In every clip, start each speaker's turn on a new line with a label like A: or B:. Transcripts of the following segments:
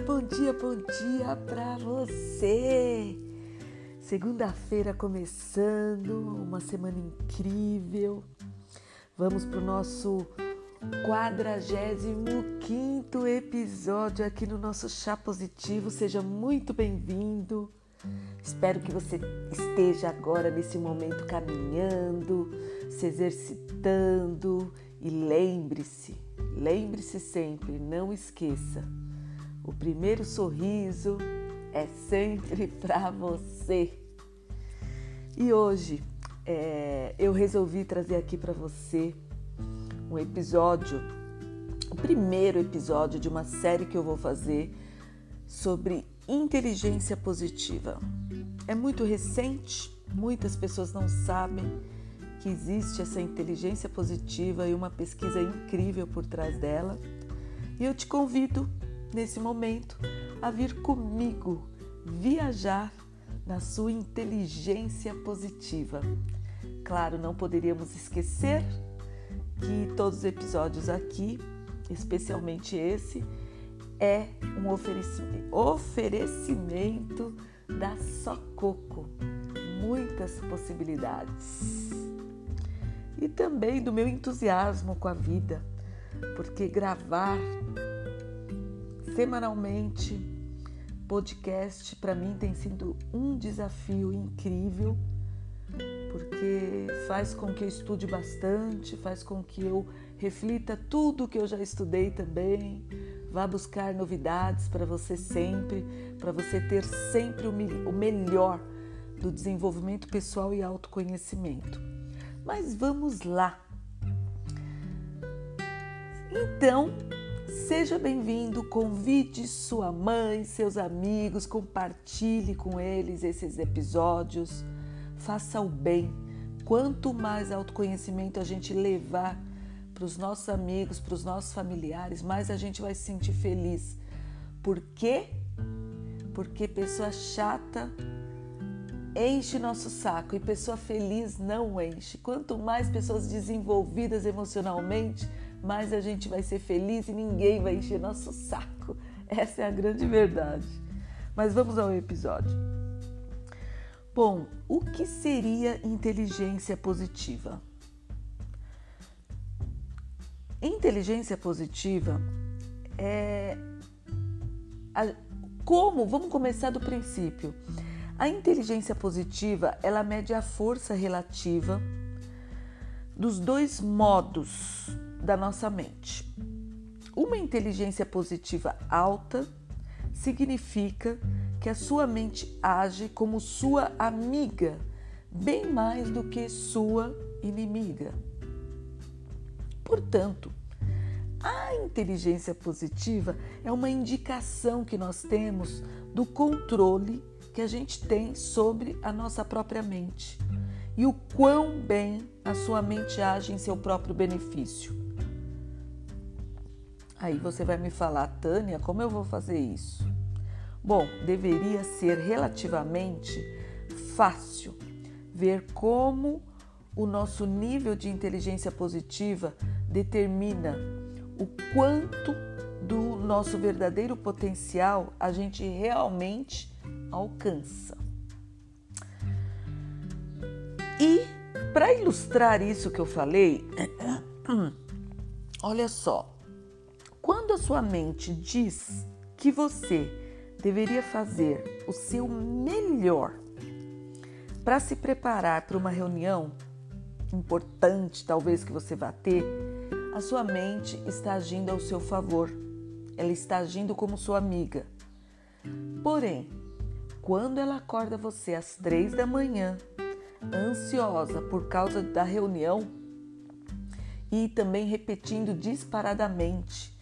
A: bom dia, bom dia para você! Segunda-feira começando, uma semana incrível. Vamos para o nosso 45 episódio aqui no nosso Chá Positivo. Seja muito bem-vindo. Espero que você esteja agora nesse momento caminhando, se exercitando e lembre-se, lembre-se sempre, não esqueça o primeiro sorriso é sempre para você. E hoje é, eu resolvi trazer aqui para você um episódio, o primeiro episódio de uma série que eu vou fazer sobre inteligência positiva. É muito recente, muitas pessoas não sabem que existe essa inteligência positiva e uma pesquisa incrível por trás dela. E eu te convido nesse momento, a vir comigo viajar na sua inteligência positiva. Claro, não poderíamos esquecer que todos os episódios aqui, especialmente esse, é um oferecimento, da Sococo. Muitas possibilidades. E também do meu entusiasmo com a vida, porque gravar semanalmente. Podcast para mim tem sido um desafio incrível, porque faz com que eu estude bastante, faz com que eu reflita tudo que eu já estudei também, vá buscar novidades para você sempre, para você ter sempre o melhor do desenvolvimento pessoal e autoconhecimento. Mas vamos lá. Então, Seja bem-vindo, convide sua mãe, seus amigos, compartilhe com eles esses episódios, faça o bem. Quanto mais autoconhecimento a gente levar para os nossos amigos, para os nossos familiares, mais a gente vai se sentir feliz. Por quê? Porque pessoa chata enche nosso saco e pessoa feliz não enche. Quanto mais pessoas desenvolvidas emocionalmente, mais a gente vai ser feliz e ninguém vai encher nosso saco. Essa é a grande verdade. Mas vamos ao episódio. Bom, o que seria inteligência positiva? Inteligência positiva é a, como? Vamos começar do princípio. A inteligência positiva, ela mede a força relativa dos dois modos da nossa mente. Uma inteligência positiva alta significa que a sua mente age como sua amiga, bem mais do que sua inimiga. Portanto, a inteligência positiva é uma indicação que nós temos do controle que a gente tem sobre a nossa própria mente e o quão bem a sua mente age em seu próprio benefício. Aí você vai me falar, Tânia, como eu vou fazer isso? Bom, deveria ser relativamente fácil ver como o nosso nível de inteligência positiva determina o quanto do nosso verdadeiro potencial a gente realmente alcança. E para ilustrar isso que eu falei, olha só, quando a sua mente diz que você deveria fazer o seu melhor para se preparar para uma reunião importante, talvez que você vá ter, a sua mente está agindo ao seu favor. Ela está agindo como sua amiga. Porém, quando ela acorda você às três da manhã, ansiosa por causa da reunião e também repetindo disparadamente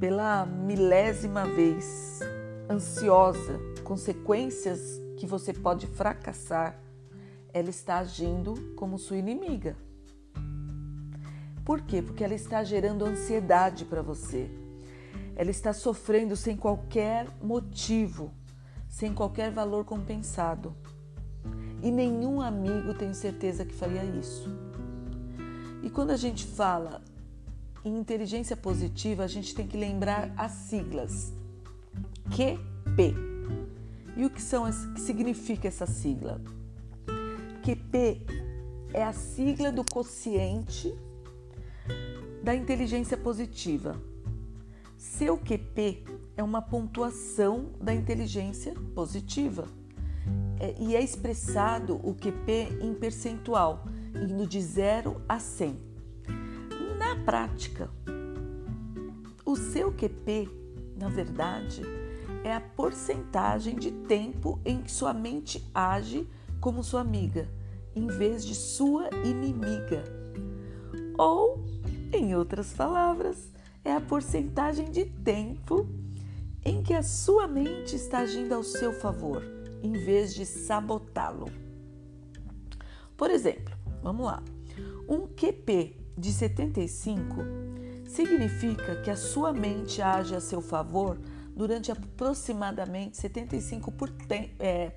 A: pela milésima vez, ansiosa, consequências que você pode fracassar, ela está agindo como sua inimiga. Por quê? Porque ela está gerando ansiedade para você. Ela está sofrendo sem qualquer motivo, sem qualquer valor compensado. E nenhum amigo tem certeza que faria isso. E quando a gente fala em inteligência positiva, a gente tem que lembrar as siglas. QP. E o que, são, que significa essa sigla? QP é a sigla do quociente da inteligência positiva. Seu QP é uma pontuação da inteligência positiva é, e é expressado o QP em percentual, indo de 0 a 100. Prática, o seu QP, na verdade, é a porcentagem de tempo em que sua mente age como sua amiga, em vez de sua inimiga. Ou, em outras palavras, é a porcentagem de tempo em que a sua mente está agindo ao seu favor, em vez de sabotá-lo. Por exemplo, vamos lá. Um QP de 75 significa que a sua mente age a seu favor durante aproximadamente 75% é,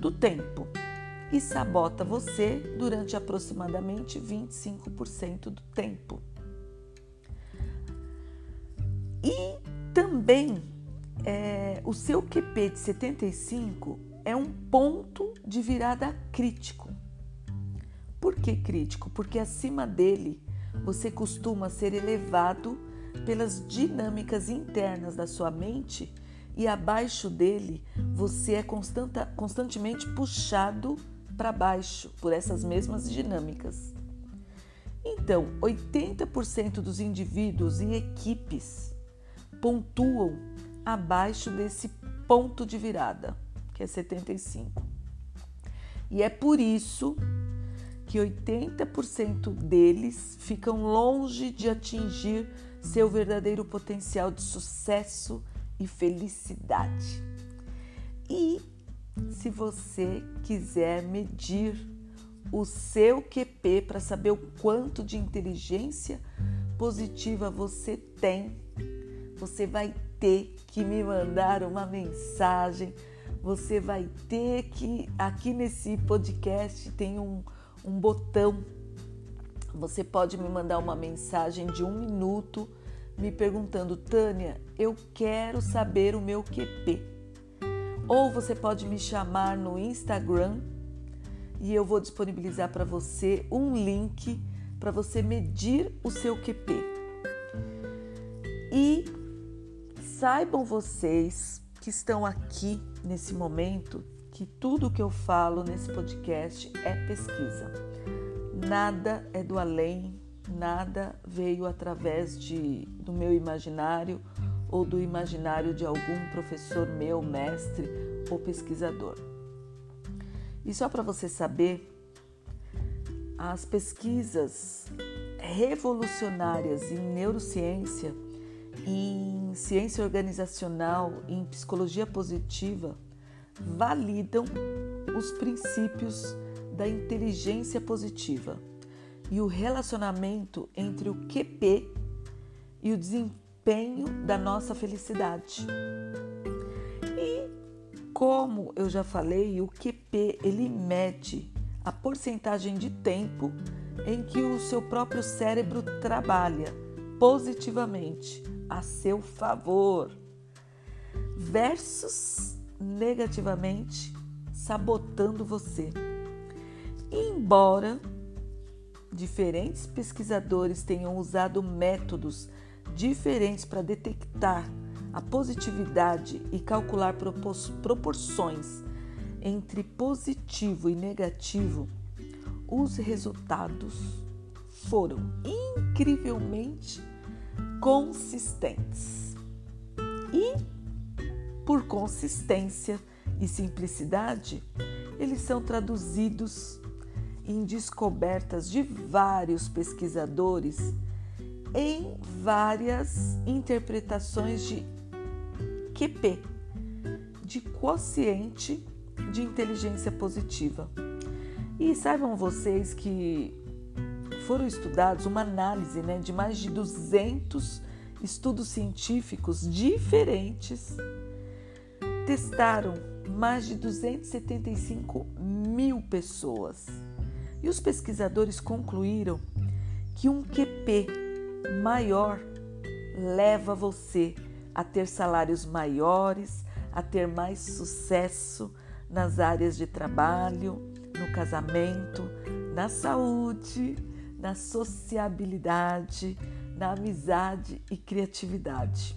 A: do tempo e sabota você durante aproximadamente 25% do tempo. E também é, o seu QP de 75 é um ponto de virada crítico. Por que crítico? Porque acima dele você costuma ser elevado pelas dinâmicas internas da sua mente e abaixo dele você é constantemente puxado para baixo por essas mesmas dinâmicas. Então, 80% dos indivíduos e equipes pontuam abaixo desse ponto de virada, que é 75. E é por isso que 80% deles ficam longe de atingir seu verdadeiro potencial de sucesso e felicidade. E se você quiser medir o seu QP para saber o quanto de inteligência positiva você tem, você vai ter que me mandar uma mensagem. Você vai ter que. Aqui nesse podcast tem um, um botão. Você pode me mandar uma mensagem de um minuto me perguntando, Tânia, eu quero saber o meu QP. Ou você pode me chamar no Instagram e eu vou disponibilizar para você um link para você medir o seu QP. E saibam vocês que estão aqui nesse momento que tudo que eu falo nesse podcast é pesquisa. Nada é do além, nada veio através de, do meu imaginário ou do imaginário de algum professor meu, mestre ou pesquisador. E só para você saber, as pesquisas revolucionárias em neurociência, em ciência organizacional em psicologia positiva validam os princípios da inteligência positiva e o relacionamento entre o QP e o desempenho da nossa felicidade. E como eu já falei, o QP ele mede a porcentagem de tempo em que o seu próprio cérebro trabalha positivamente a seu favor versus negativamente sabotando você. Embora diferentes pesquisadores tenham usado métodos diferentes para detectar a positividade e calcular proporções entre positivo e negativo, os resultados foram incrivelmente consistentes. E, por consistência e simplicidade, eles são traduzidos em descobertas de vários pesquisadores em várias interpretações de QP, de quociente de inteligência positiva. E saibam vocês que foram estudados uma análise né, de mais de 200 estudos científicos diferentes, testaram mais de 275 mil pessoas e os pesquisadores concluíram que um QP maior leva você a ter salários maiores, a ter mais sucesso nas áreas de trabalho, no casamento, na saúde, na sociabilidade, na amizade e criatividade.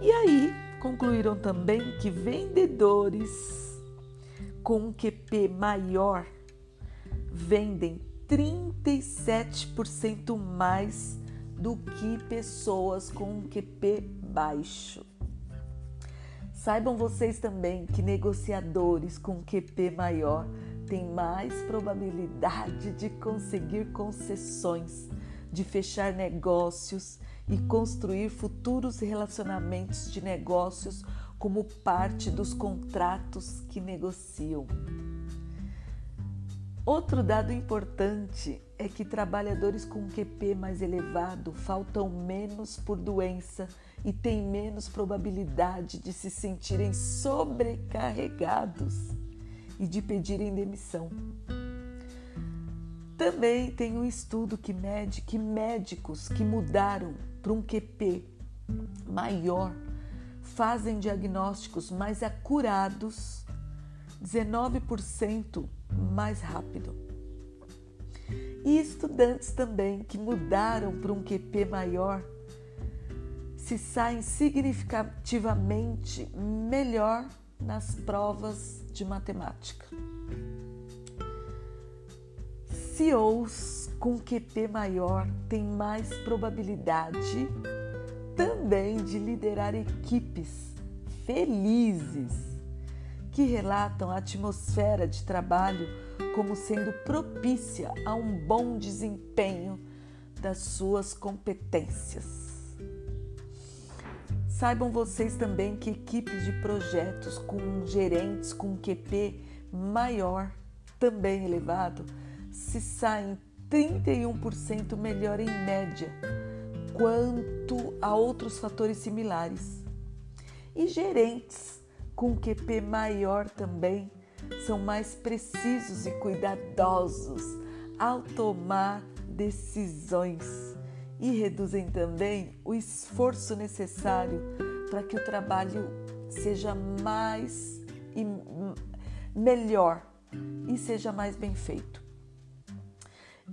A: E aí concluíram também que vendedores com um QP maior vendem 37% mais do que pessoas com um QP baixo. Saibam vocês também que negociadores com QP maior têm mais probabilidade de conseguir concessões, de fechar negócios e construir futuros relacionamentos de negócios como parte dos contratos que negociam. Outro dado importante é que trabalhadores com QP mais elevado faltam menos por doença e têm menos probabilidade de se sentirem sobrecarregados e de pedirem demissão. Também tem um estudo que mede que médicos que mudaram para um QP maior fazem diagnósticos mais acurados 19% mais rápido. E estudantes também que mudaram para um QP maior se saem significativamente melhor nas provas de matemática. CEOs com QP maior têm mais probabilidade também de liderar equipes felizes que relatam a atmosfera de trabalho como sendo propícia a um bom desempenho das suas competências. Saibam vocês também que equipes de projetos com gerentes com QP maior, também elevado, se saem 31% melhor em média quanto a outros fatores similares. E gerentes com QP maior também são mais precisos e cuidadosos ao tomar decisões e reduzem também o esforço necessário para que o trabalho seja mais e melhor e seja mais bem feito.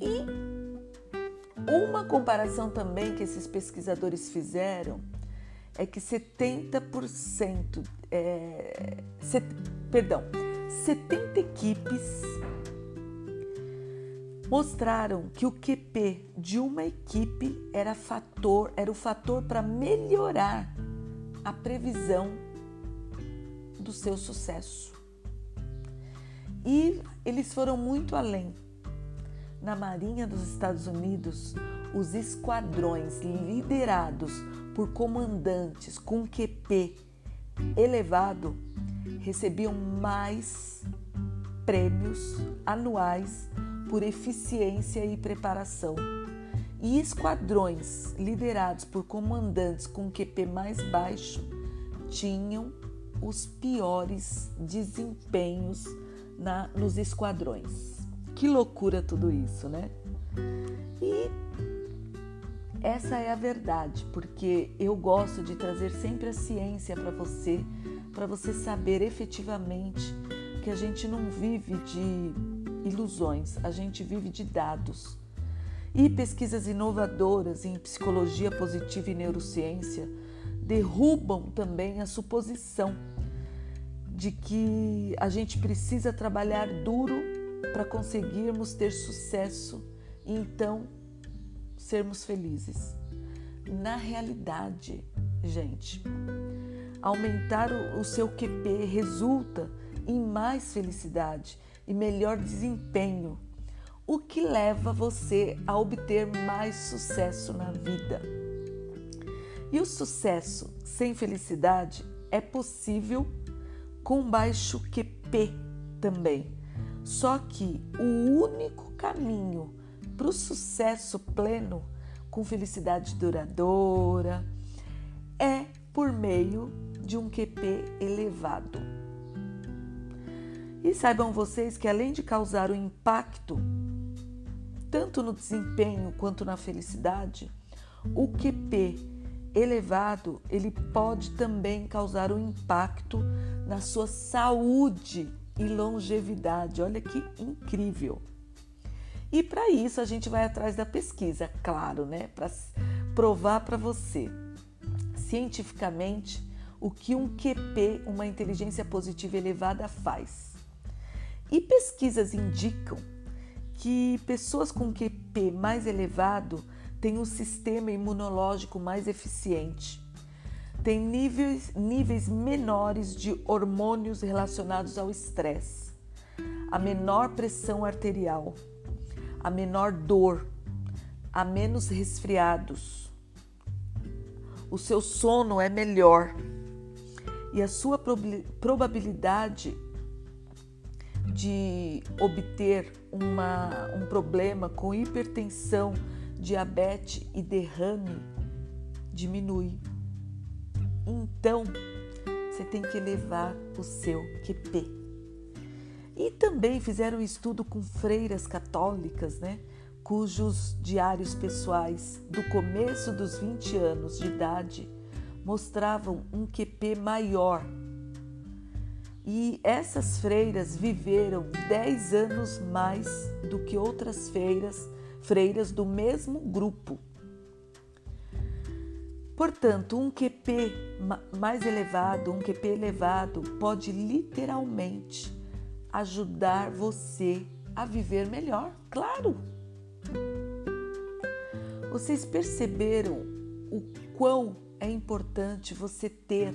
A: E uma comparação também que esses pesquisadores fizeram é que 70%, é, perdão, 70 equipes mostraram que o QP de uma equipe era fator, era o fator para melhorar a previsão do seu sucesso. E eles foram muito além. Na Marinha dos Estados Unidos, os esquadrões liderados por comandantes com QP elevado recebiam mais prêmios anuais por eficiência e preparação. E esquadrões liderados por comandantes com QP mais baixo tinham os piores desempenhos na, nos esquadrões. Que loucura tudo isso, né? E essa é a verdade, porque eu gosto de trazer sempre a ciência para você, para você saber efetivamente que a gente não vive de ilusões, a gente vive de dados. E pesquisas inovadoras em psicologia positiva e neurociência derrubam também a suposição de que a gente precisa trabalhar duro para conseguirmos ter sucesso e então sermos felizes. Na realidade, gente, aumentar o seu QP resulta em mais felicidade e melhor desempenho, o que leva você a obter mais sucesso na vida. E o sucesso sem felicidade é possível com baixo QP também. Só que o único caminho para o sucesso pleno, com felicidade duradoura, é por meio de um QP elevado. E saibam vocês que além de causar um impacto tanto no desempenho quanto na felicidade, o QP elevado, ele pode também causar um impacto na sua saúde e longevidade. Olha que incrível! E para isso a gente vai atrás da pesquisa, claro, né? Para provar para você cientificamente o que um QP, uma inteligência positiva elevada, faz. E pesquisas indicam que pessoas com QP mais elevado têm um sistema imunológico mais eficiente, têm níveis, níveis menores de hormônios relacionados ao estresse, a menor pressão arterial, a menor dor, a menos resfriados. O seu sono é melhor e a sua probabilidade de obter uma, um problema com hipertensão, diabetes e derrame diminui. Então, você tem que elevar o seu QP. E também fizeram um estudo com freiras católicas, né? Cujos diários pessoais do começo dos 20 anos de idade mostravam um QP maior e essas freiras viveram 10 anos mais do que outras freiras, freiras do mesmo grupo. Portanto, um QP mais elevado, um QP elevado, pode literalmente ajudar você a viver melhor, claro. Vocês perceberam o quão é importante você ter,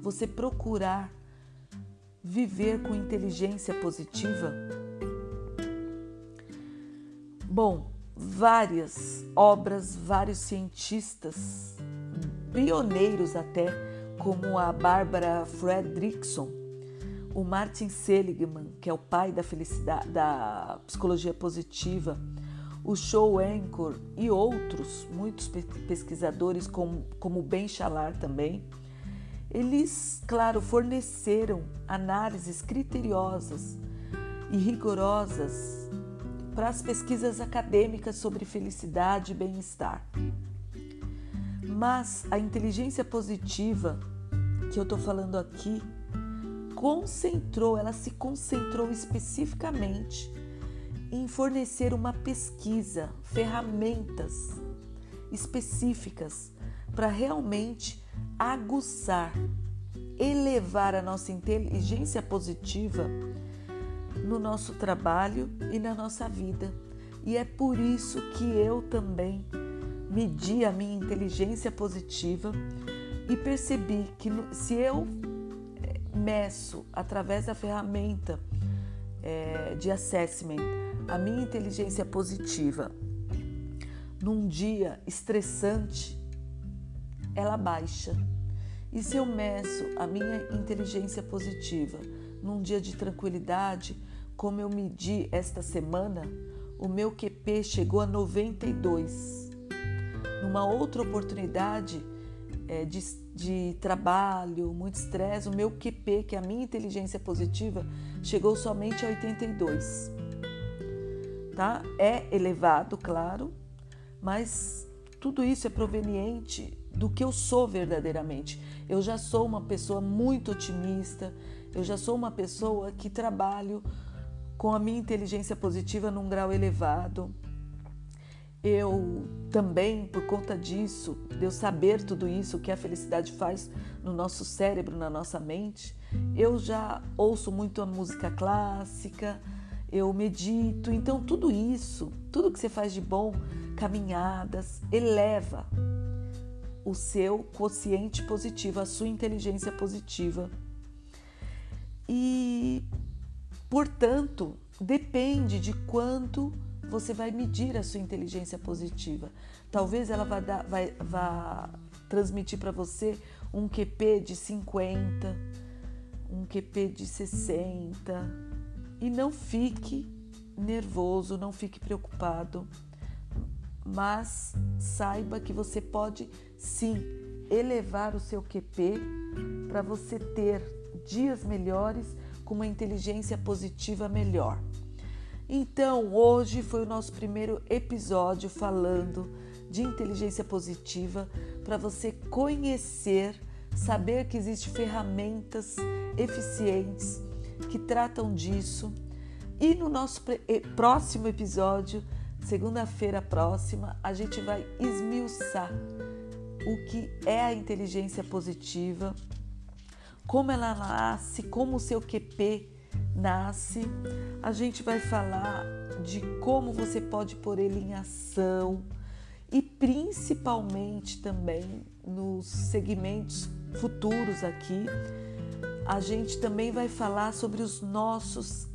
A: você procurar viver com inteligência positiva? Bom, várias obras, vários cientistas, pioneiros até, como a Barbara Fredrickson, o Martin Seligman, que é o pai da da psicologia positiva, o Show Anchor e outros, muitos pesquisadores, como, como Ben Shalar também, eles, claro, forneceram análises criteriosas e rigorosas para as pesquisas acadêmicas sobre felicidade e bem-estar. Mas a inteligência positiva que eu estou falando aqui concentrou, ela se concentrou especificamente em fornecer uma pesquisa, ferramentas específicas para realmente aguçar, elevar a nossa inteligência positiva no nosso trabalho e na nossa vida. E é por isso que eu também medi a minha inteligência positiva e percebi que se eu eh, meço através da ferramenta é, de assessment a minha inteligência positiva num dia estressante, ela baixa. E se eu meço a minha inteligência positiva num dia de tranquilidade, como eu medi esta semana, o meu QP chegou a 92. Numa outra oportunidade é, de, de trabalho, muito estresse, o meu QP, que é a minha inteligência positiva, chegou somente a 82. Tá? É elevado, claro, mas tudo isso é proveniente do que eu sou verdadeiramente. Eu já sou uma pessoa muito otimista, eu já sou uma pessoa que trabalho com a minha inteligência positiva num grau elevado. Eu também, por conta disso, de eu saber tudo isso, que a felicidade faz no nosso cérebro, na nossa mente, eu já ouço muito a música clássica, eu medito, então tudo isso, tudo que você faz de bom, caminhadas, eleva o seu quociente positivo, a sua inteligência positiva. E, portanto, depende de quanto você vai medir a sua inteligência positiva. Talvez ela vá, dar, vai, vá transmitir para você um QP de 50, um QP de 60. E não fique nervoso, não fique preocupado mas saiba que você pode sim elevar o seu QP para você ter dias melhores com uma inteligência positiva melhor. Então, hoje foi o nosso primeiro episódio falando de inteligência positiva para você conhecer, saber que existem ferramentas eficientes que tratam disso. E no nosso próximo episódio, segunda-feira próxima, a gente vai esmiuçar o que é a inteligência positiva, como ela nasce, como o seu QP nasce. A gente vai falar de como você pode pôr ele em ação e principalmente também nos segmentos futuros aqui, a gente também vai falar sobre os nossos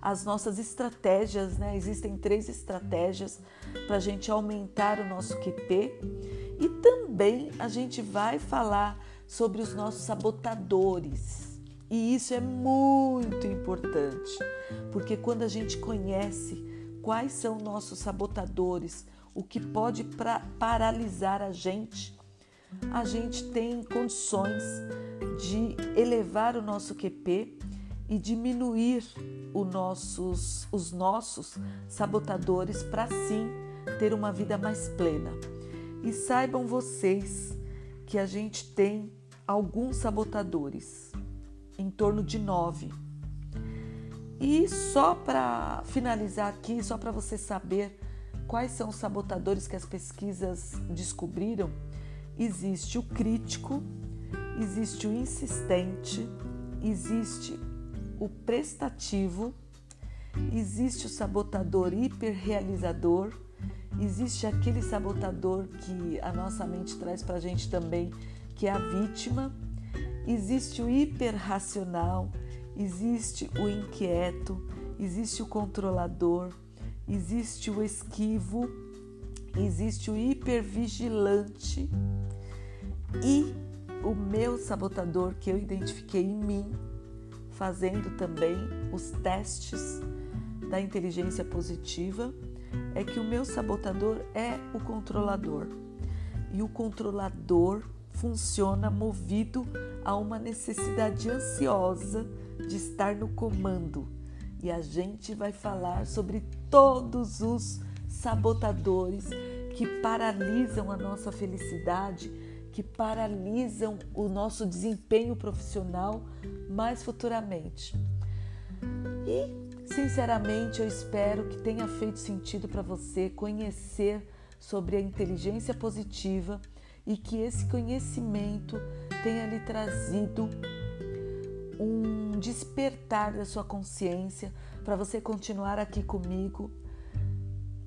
A: as nossas estratégias, né? Existem três estratégias para a gente aumentar o nosso QP e também a gente vai falar sobre os nossos sabotadores. E isso é muito importante, porque quando a gente conhece quais são nossos sabotadores, o que pode paralisar a gente, a gente tem condições de elevar o nosso QP e diminuir nossos, os nossos sabotadores para sim ter uma vida mais plena. E saibam vocês que a gente tem alguns sabotadores em torno de nove. E só para finalizar aqui, só para você saber quais são os sabotadores que as pesquisas descobriram, existe o crítico, existe o insistente, existe o prestativo, existe o sabotador hiperrealizador, existe aquele sabotador que a nossa mente traz para a gente também, que é a vítima Existe o hiperracional, existe o inquieto, existe o controlador, existe o esquivo, existe o hipervigilante e o meu sabotador que eu identifiquei em mim, fazendo também os testes da inteligência positiva, é que o meu sabotador é o controlador. E o controlador funciona movido a uma necessidade ansiosa de estar no comando. E a gente vai falar sobre todos os sabotadores que paralisam a nossa felicidade, que paralisam o nosso desempenho profissional mais futuramente. E, sinceramente, eu espero que tenha feito sentido para você conhecer sobre a inteligência positiva e que esse conhecimento tenha lhe trazido um despertar da sua consciência para você continuar aqui comigo,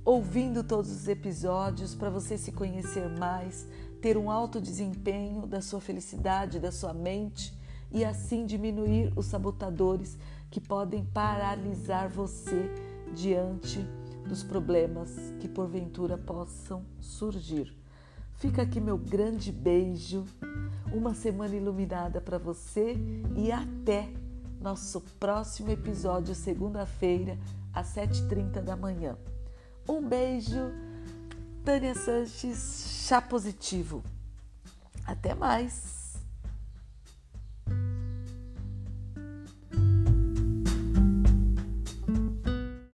A: ouvindo todos os episódios, para você se conhecer mais, ter um alto desempenho da sua felicidade, da sua mente e assim diminuir os sabotadores que podem paralisar você diante dos problemas que porventura possam surgir. Fica aqui meu grande beijo, uma semana iluminada para você e até nosso próximo episódio, segunda-feira, às 7h30 da manhã. Um beijo, Tânia Sanches, chá positivo. Até mais!